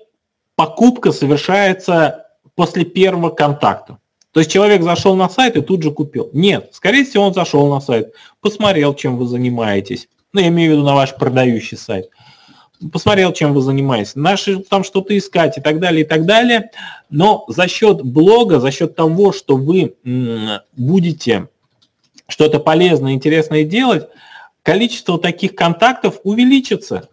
покупка совершается после первого контакта. То есть человек зашел на сайт и тут же купил. Нет, скорее всего, он зашел на сайт, посмотрел, чем вы занимаетесь. Ну, я имею в виду на ваш продающий сайт. Посмотрел, чем вы занимаетесь, наши там что-то искать и так далее, и так далее. Но за счет блога, за счет того, что вы будете что-то полезное, интересное делать, количество таких контактов увеличится.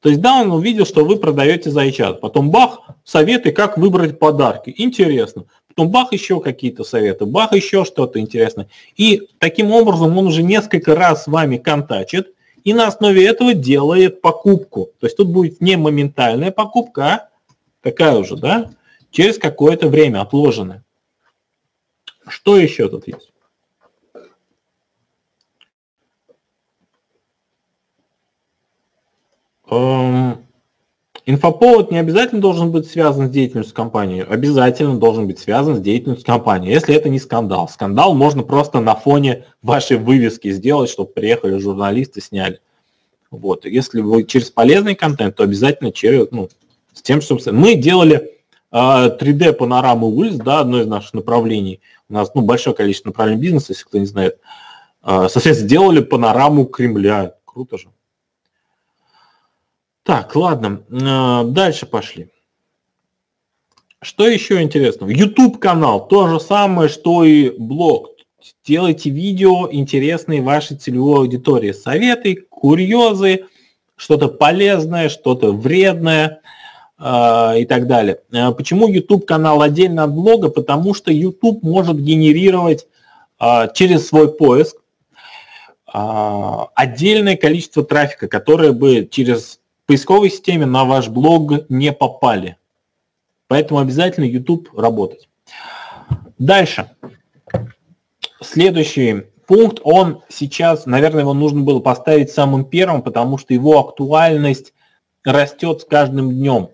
То есть, да, он увидел, что вы продаете зайчат. Потом бах, советы, как выбрать подарки. Интересно. Потом бах, еще какие-то советы. Бах, еще что-то интересное. И таким образом он уже несколько раз с вами контачит. И на основе этого делает покупку. То есть тут будет не моментальная покупка, а такая уже, да, через какое-то время отложенная. Что еще тут есть? Инфоповод не обязательно должен быть связан с деятельностью компании, обязательно должен быть связан с деятельностью компании, если это не скандал. Скандал можно просто на фоне вашей вывески сделать, чтобы приехали журналисты, сняли. Вот. Если вы через полезный контент, то обязательно через, ну, с тем, что мы делали 3D а, панораму улиц, да, одно из наших направлений. У нас ну, большое количество направлений бизнеса, если кто не знает. А, соответственно, сделали панораму Кремля. Круто же. Так, ладно, э, дальше пошли. Что еще интересного? YouTube канал, то же самое, что и блог. Делайте видео интересные вашей целевой аудитории. Советы, курьезы, что-то полезное, что-то вредное э, и так далее. Э, почему YouTube канал отдельно от блога? Потому что YouTube может генерировать через свой поиск отдельное количество трафика, которое бы через поисковой системе на ваш блог не попали. Поэтому обязательно YouTube работать. Дальше. Следующий пункт, он сейчас, наверное, его нужно было поставить самым первым, потому что его актуальность растет с каждым днем.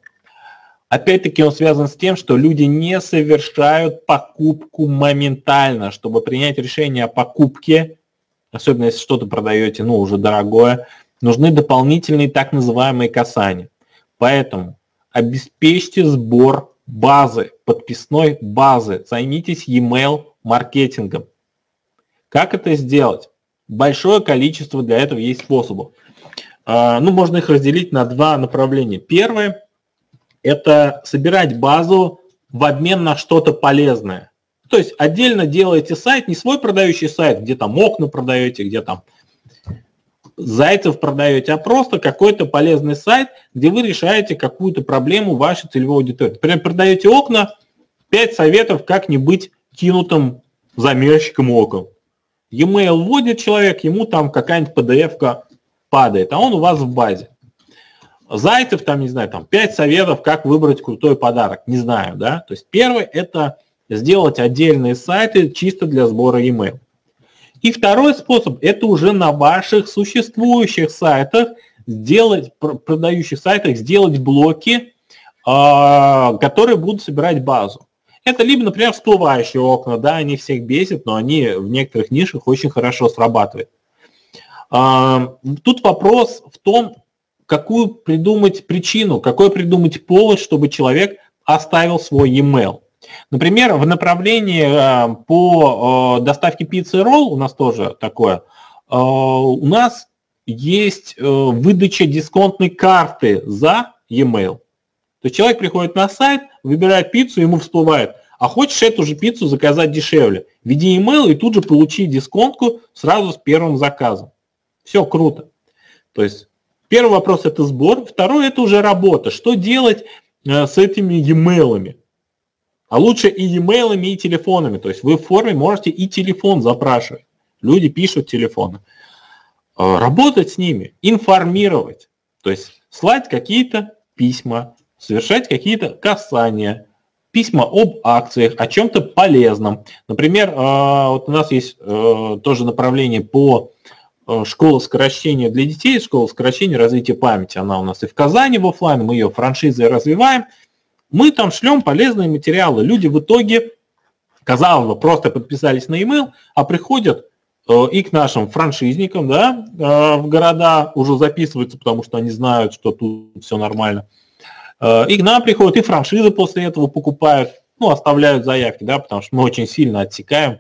Опять-таки он связан с тем, что люди не совершают покупку моментально. Чтобы принять решение о покупке, особенно если что-то продаете, ну, уже дорогое, нужны дополнительные так называемые касания. Поэтому обеспечьте сбор базы, подписной базы, займитесь e-mail маркетингом. Как это сделать? Большое количество для этого есть способов. А, ну, можно их разделить на два направления. Первое – это собирать базу в обмен на что-то полезное. То есть отдельно делаете сайт, не свой продающий сайт, где там окна продаете, где там зайцев продаете, а просто какой-то полезный сайт, где вы решаете какую-то проблему вашей целевой аудитории. Например, продаете окна, 5 советов, как не быть кинутым замерщиком окон. E-mail вводит человек, ему там какая-нибудь PDF падает, а он у вас в базе. Зайцев, там, не знаю, там 5 советов, как выбрать крутой подарок, не знаю, да. То есть первый – это сделать отдельные сайты чисто для сбора e-mail. И второй способ – это уже на ваших существующих сайтах сделать, продающих сайтах, сделать блоки, а, которые будут собирать базу. Это либо, например, всплывающие окна, да, они всех бесят, но они в некоторых нишах очень хорошо срабатывают. А, тут вопрос в том, какую придумать причину, какой придумать повод, чтобы человек оставил свой e-mail. Например, в направлении э, по э, доставке пиццы и ролл, у нас тоже такое, э, у нас есть выдача дисконтной карты за e-mail. То есть человек приходит на сайт, выбирает пиццу, ему всплывает, а хочешь эту же пиццу заказать дешевле? Введи email и тут же получи дисконтку сразу с первым заказом. Все круто. То есть первый вопрос это сбор, второй это уже работа. Что делать с этими e-mail'ами? А лучше и e-mail, и телефонами. То есть вы в форме можете и телефон запрашивать. Люди пишут телефоны. А, работать с ними, информировать. То есть слать какие-то письма, совершать какие-то касания, письма об акциях, о чем-то полезном. Например, а, вот у нас есть э, тоже направление по э, школа скорочтения для детей, школа скорочтения развития памяти. Она у нас и в Казани в офлайн, мы ее франшизой развиваем – Мы там шлем полезные материалы. Люди в итоге, казалось бы, просто подписались на email, а приходят э, и к нашим франшизникам, да, э, в города уже записываются, потому что они знают, что тут все нормально. Э, и к нам приходят, и франшизы после этого покупают, ну, оставляют заявки, да, потому что мы очень сильно отсекаем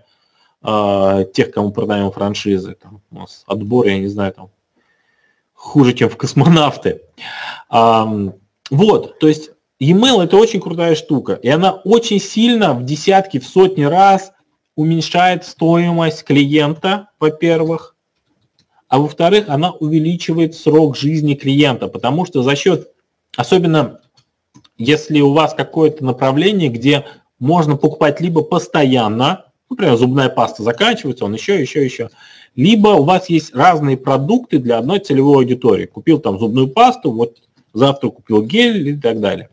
тех, кому продаем франшизы. Там у нас отбор, я не знаю, там хуже, чем в космонавты. Вот, то есть E-mail это очень крутая штука, и она очень сильно в десятки, в сотни раз уменьшает стоимость клиента, во-первых, а во-вторых, она увеличивает срок жизни клиента, потому что за счет, особенно если у вас какое-то направление, где можно покупать либо постоянно, например, зубная паста заканчивается, он еще, еще, еще, либо у вас есть разные продукты для одной целевой аудитории. Купил там зубную пасту, вот завтра купил гель и так далее.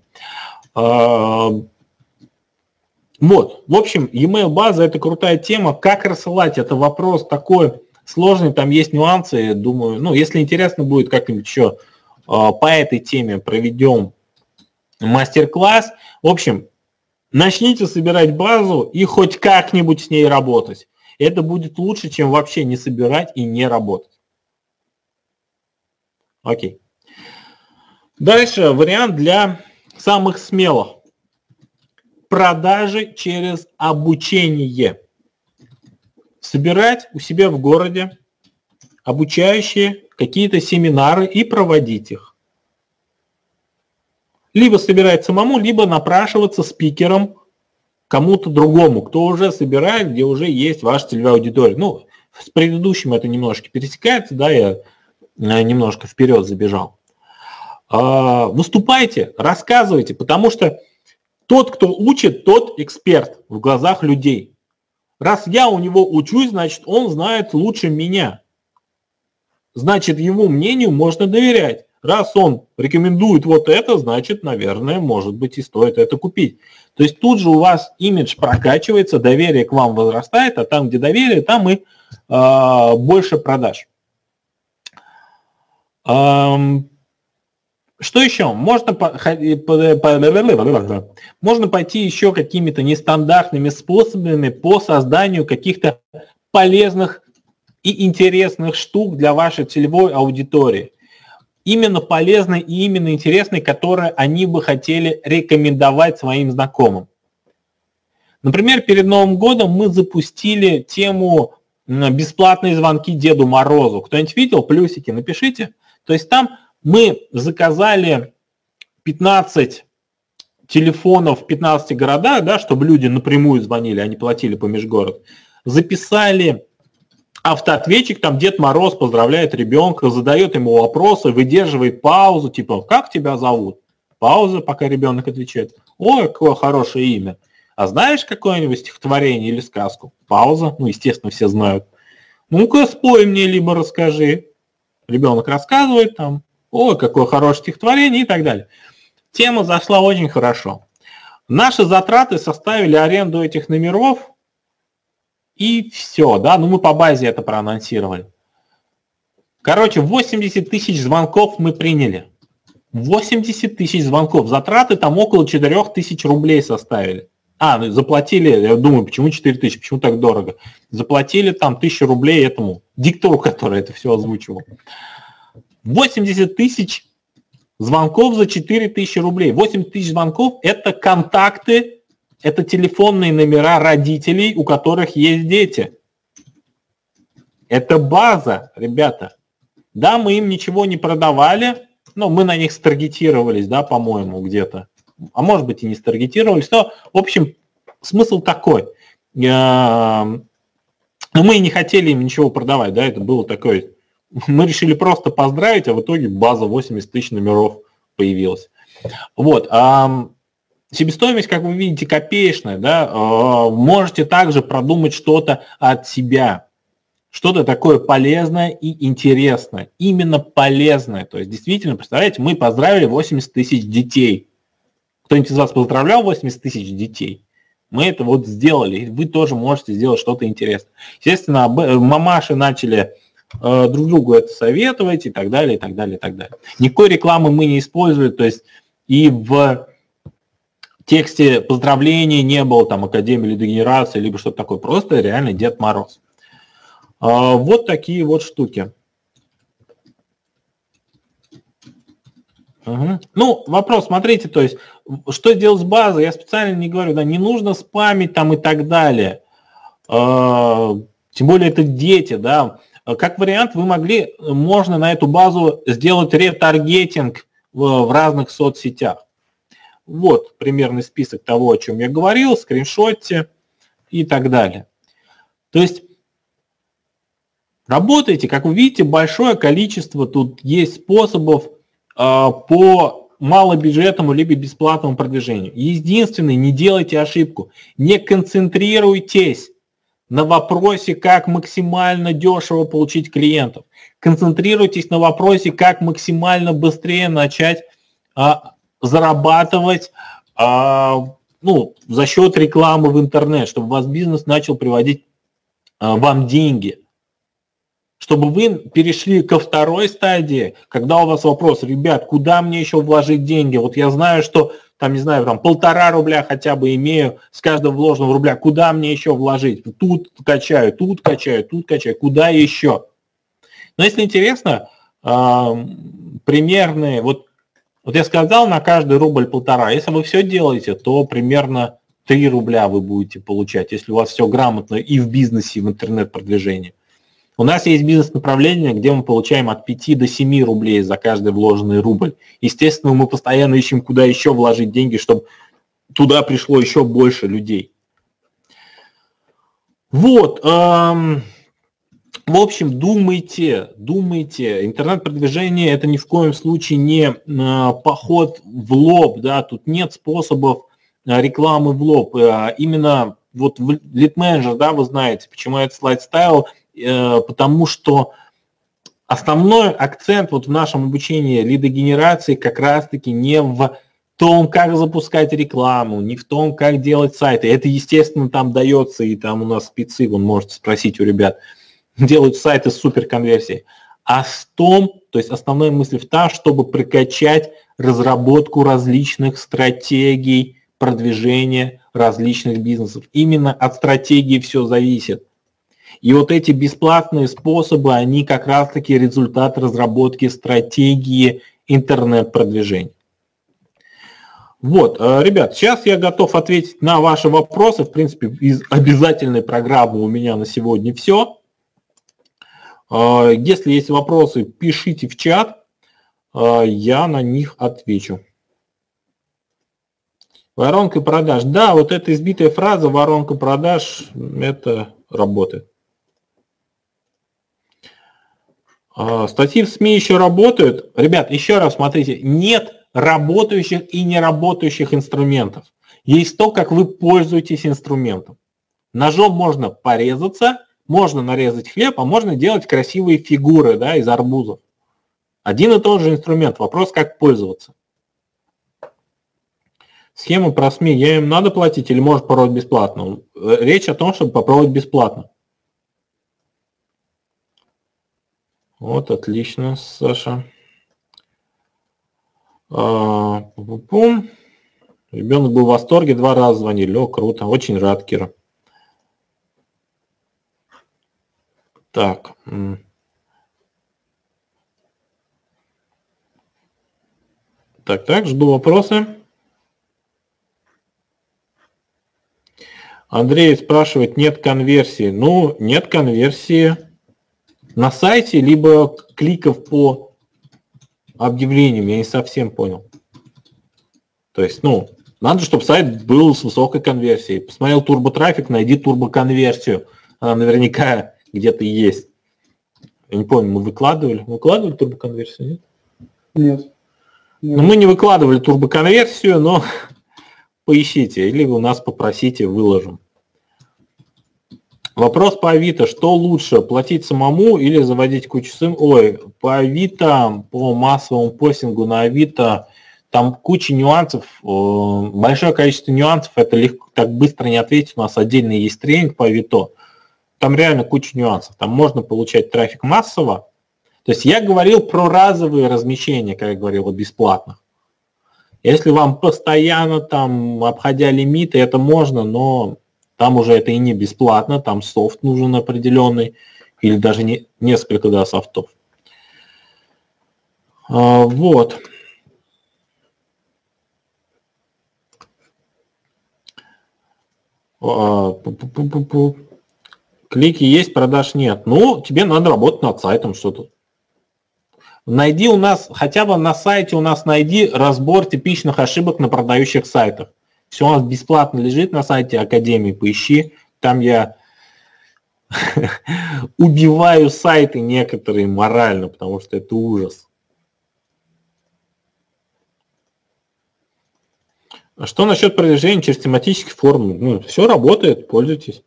Вот, в общем, email база это крутая тема. Как рассылать, это вопрос такой сложный, там есть нюансы, думаю, ну, если интересно будет как-нибудь еще а, по этой теме проведем мастер-класс. В общем, начните собирать базу и хоть как-нибудь с ней работать. Это будет лучше, чем вообще не собирать и не работать. Окей. Дальше вариант для самых смелых. Продажи через обучение. Собирать у себя в городе обучающие какие-то семинары и проводить их. Либо собирать самому, либо напрашиваться спикером кому-то другому, кто уже собирает, где уже есть ваша целевая аудитория. Ну, с предыдущим это немножко пересекается, да, я э, немножко вперед забежал. А, выступайте, рассказывайте, потому что тот, кто учит, тот эксперт в глазах людей. Раз я у него учусь, значит, он знает лучше меня. Значит, его мнению можно доверять. Раз он рекомендует вот это, значит, наверное, может быть и стоит это купить. То есть тут же у вас имидж прокачивается, доверие к вам возрастает, а там, где доверие, там и э, больше продаж. Что еще? Можно, можно пойти еще какими-то нестандартными способами по созданию каких-то полезных и интересных штук для вашей целевой аудитории. Именно полезной и именно интересной, которые они бы хотели рекомендовать своим знакомым. Например, перед Новым годом мы запустили тему бесплатные звонки Деду Морозу. Кто-нибудь видел? Плюсики напишите. То есть там мы заказали 15 телефонов в 15 городах, да, чтобы люди напрямую звонили, они платили по межгород. Записали автоответчик, там Дед Мороз поздравляет ребенка, задает ему вопросы, выдерживает паузу, типа, как тебя зовут? Пауза, пока ребенок отвечает. Ой, какое хорошее имя. А знаешь какое-нибудь стихотворение или сказку? Пауза, ну, естественно, все знают. Ну-ка, спой мне, либо расскажи. Ребенок рассказывает там, о, какое хорошее стихотворение и так далее. Тема зашла очень хорошо. Наши затраты составили аренду этих номеров, и все, да, ну мы по базе это проанонсировали. Короче, 80 тысяч звонков мы приняли. 80 тысяч звонков. Затраты там около 4 тысяч рублей составили. А, ну, заплатили, я думаю, почему 4 тысячи, почему так дорого? Заплатили там 1000 рублей этому диктору, который это все озвучивал. 80 тысяч звонков за 4 тысячи рублей. 8 тысяч звонков – это контакты, это телефонные номера родителей, у которых есть дети. Это база, ребята. Да, мы им ничего не продавали, но мы на них старгетировались, да, по-моему, где-то. А может быть и не старгетировались, но, в общем, смысл такой. Но мы не хотели им ничего продавать, да, это было такое мы решили просто поздравить, а в итоге база 80 тысяч номеров появилась. Вот. Себестоимость, как вы видите, копеечная, да, а, можете также продумать что-то от себя, что-то такое полезное и интересное, именно полезное. То есть действительно, представляете, мы поздравили 80 тысяч детей. Кто-нибудь из вас поздравлял 80 тысяч детей? Мы это вот сделали, вы тоже можете сделать что-то интересное. Естественно, мамаши начали Э, друг другу это советовать и так далее, и так далее, и так далее. Никакой рекламы мы не используем, то есть и в тексте поздравления не было там Академии лидогенерации, либо что-то такое, просто реально Дед Мороз. А, вот такие вот штуки. Угу. Ну, вопрос, смотрите, то есть, что делать с базой, я специально не говорю, да, не нужно спамить там и так далее. А, тем более это дети, да. Как вариант, вы могли, можно на эту базу сделать ретаргетинг в, в разных соцсетях. Вот примерный список того, о чем я говорил, скриншотте и так далее. То есть работаете, как вы видите, большое количество тут есть способов а, по малобюджетному либо бесплатному продвижению. Единственное, не делайте ошибку, не концентрируйтесь на вопросе, как максимально дешево получить клиентов. Концентрируйтесь на вопросе, как максимально быстрее начать а, зарабатывать а, ну, за счет рекламы в интернет, чтобы ваш бизнес начал приводить а, вам деньги чтобы вы перешли ко второй стадии, когда у вас вопрос, ребят, куда мне еще вложить деньги? Вот я знаю, что там, не знаю, там полтора рубля хотя бы имею с каждого вложенного рубля, куда мне еще вложить? Тут качаю, тут качаю, тут качаю, куда еще? Но если интересно, примерные, вот, вот я сказал, на каждый рубль полтора, если вы все делаете, то примерно 3 рубля вы будете получать, если у вас все грамотно и в бизнесе, и в интернет-продвижении. У нас есть бизнес-направление, где мы получаем от 5 до 7 рублей за каждый вложенный рубль. Естественно, мы постоянно ищем, куда еще вложить деньги, чтобы туда пришло еще больше людей. Вот. Эм, в общем, думайте, думайте. Интернет-продвижение – это ни в коем случае не э, поход в лоб. Да? Тут нет способов э, рекламы в лоб. Э, именно вот Manager, да, вы знаете, почему этот слайд ставил – потому что основной акцент вот в нашем обучении лидогенерации как раз-таки не в том, как запускать рекламу, не в том, как делать сайты. Это, естественно, там дается, и там у нас спецы, вы можете спросить у ребят, делают сайты с суперконверсией. А в том, то есть основная мысль в том, чтобы прокачать разработку различных стратегий продвижения различных бизнесов. Именно от стратегии все зависит. И вот эти бесплатные способы, они как раз-таки результат разработки стратегии интернет-продвижения. Вот, э, ребят, сейчас я готов ответить на ваши вопросы. В принципе, из обязательной программы у меня на сегодня все. Э, если есть вопросы, пишите в чат, э, я на них отвечу. Воронка продаж. Да, вот эта избитая фраза воронка продаж, это работает. А, статьи в СМИ еще работают. Ребят, еще раз смотрите, нет работающих и неработающих инструментов. Есть то, как вы пользуетесь инструментом. Ножом можно порезаться, можно нарезать хлеб, а можно делать красивые фигуры да, из арбузов. Один и тот же инструмент. Вопрос, как пользоваться. Схема про СМИ. Я им надо платить или может попробовать бесплатно? Речь о том, чтобы попробовать бесплатно. Вот, отлично, Саша. А, пум. Ребенок был в восторге, два раза звонили. О, круто, очень рад, Кира. Так. Так, так, жду вопросы. Андрей спрашивает, нет конверсии. Ну, нет конверсии на сайте, либо кликов по объявлениям, я не совсем понял. То есть, ну, надо, чтобы сайт был с высокой конверсией. Посмотрел турботрафик, найди турбоконверсию. Она наверняка где-то есть. Я не помню, мы выкладывали. Выкладывали турбоконверсию, нет? Нет. Ну, мы не выкладывали турбоконверсию, но поищите, или у нас попросите, выложим. Вопрос по Авито. Что лучше, платить самому или заводить кучу сын? Ой, по Авито, по массовому постингу на Авито, там куча нюансов, э, большое количество нюансов, это легко, так быстро не ответить, у нас отдельный есть тренинг по Авито. Там реально куча нюансов. Там можно получать трафик массово. То есть я говорил про разовые размещения, как я говорил, вот бесплатных. Если вам постоянно там, обходя лимиты, это можно, но там уже это и не бесплатно, там софт нужен определенный, или даже не, несколько да, софтов. А, вот. А, Клики есть, продаж нет. Ну, тебе надо работать над сайтом что-то. Найди у нас, хотя бы на сайте у нас найди разбор типичных ошибок на продающих сайтах. Все у нас бесплатно лежит на сайте Академии, поищи. Там я убиваю сайты некоторые морально, потому что это ужас. А что насчет продвижения через тематические форумы? Ну, все работает, пользуйтесь.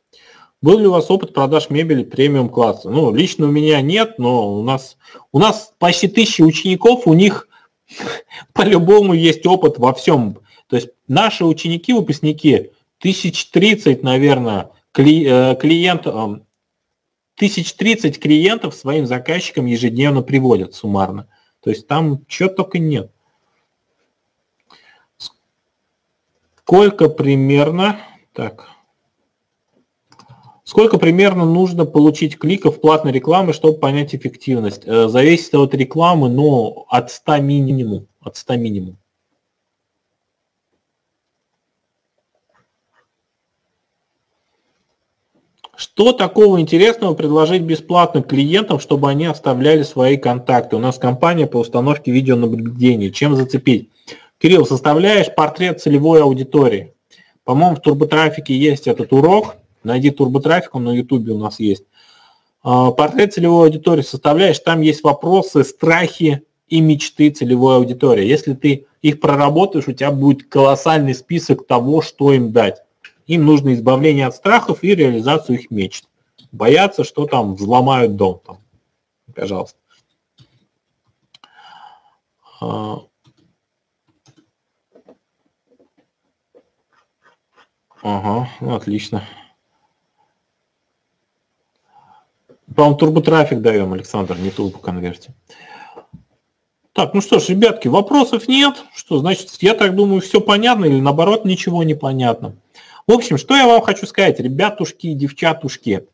Был ли у вас опыт продаж мебели премиум класса? Ну, лично у меня нет, но у нас, у нас почти тысячи учеников, у них по-любому есть опыт во всем. То есть наши ученики, выпускники, 1030, наверное, кли, э, клиентов, 1030 клиентов своим заказчикам ежедневно приводят суммарно. То есть там чего только нет. Сколько примерно, так, Сколько примерно нужно получить кликов платной рекламы, чтобы понять эффективность? Э, зависит от рекламы, но от 100 минимум. От 100 минимум. Что такого интересного предложить бесплатно клиентам, чтобы они оставляли свои контакты? У нас компания по установке видеонаблюдения. Чем зацепить? Кирилл, составляешь портрет целевой аудитории. По-моему, в турботрафике есть этот урок – Найди турботрафик, он на YouTube у нас есть. А, портрет целевой аудитории составляешь, там есть вопросы, страхи и мечты целевой аудитории. Если ты их проработаешь, у тебя будет колоссальный список того, что им дать. Им нужно избавление от страхов и реализацию их мечт. Боятся, что там взломают дом. Там. Пожалуйста. А. Ага, ну, отлично. По-моему, турботрафик даем, Александр, не турбоконверте. Так, ну что ж, ребятки, вопросов нет. Что значит, я так думаю, все понятно или наоборот ничего не понятно. В общем, что я вам хочу сказать, ребятушки и девчатушки.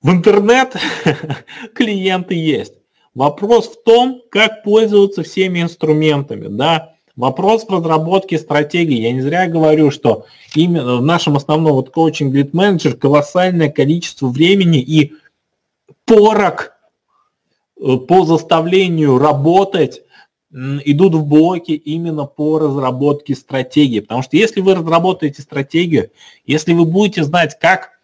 В интернет клиенты есть. Вопрос в том, как пользоваться всеми инструментами. Да? Вопрос в разработке стратегии. Я не зря говорю, что именно в нашем основном вот коучинг лид менеджер колоссальное количество времени и порок э, по заставлению работать идут в блоки именно по разработке стратегии. Потому что если вы разработаете стратегию, если вы будете знать, как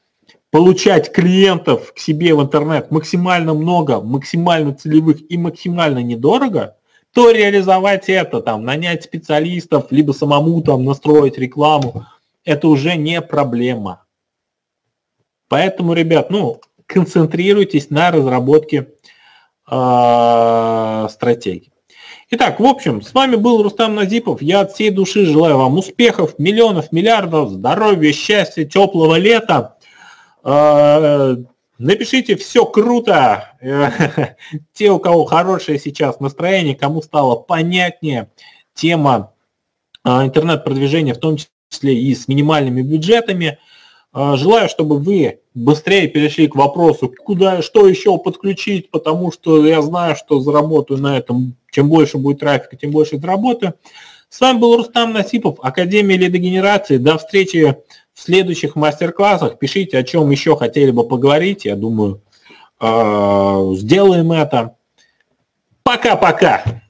получать клиентов к себе в интернет максимально много, максимально целевых и максимально недорого, то реализовать это, там, нанять специалистов, либо самому там настроить рекламу, это уже не проблема. Поэтому, ребят, ну, концентрируйтесь на разработке э, стратегии. Итак, в общем, с вами был Рустам Назипов. Я от всей души желаю вам успехов, миллионов, миллиардов, здоровья, счастья, теплого лета. Э, Напишите «все круто», те, у кого хорошее сейчас настроение, кому стало понятнее тема а, интернет-продвижения, в том числе и с минимальными бюджетами. А, желаю, чтобы вы быстрее перешли к вопросу, куда, что еще подключить, потому что я знаю, что заработаю на этом. Чем больше будет трафика, тем больше заработаю. С вами был Рустам Насипов, Академия лидогенерации. До встречи в следующих мастер-классах. Пишите, о чем еще хотели бы поговорить. Я думаю, э, сделаем это. Пока-пока.